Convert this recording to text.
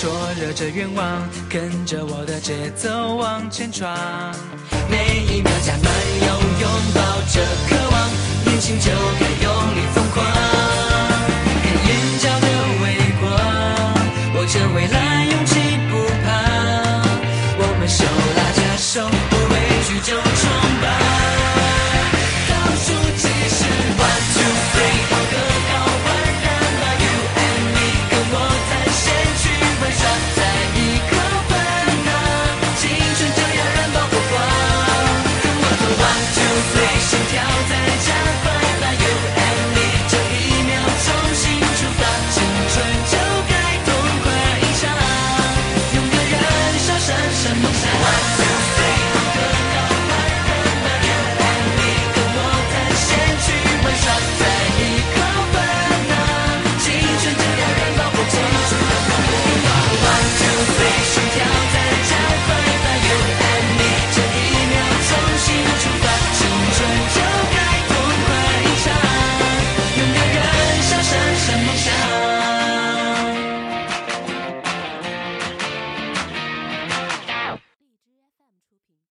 灼热着愿望，跟着我的节奏往前闯。每一秒加满，用拥抱着渴望，年轻就。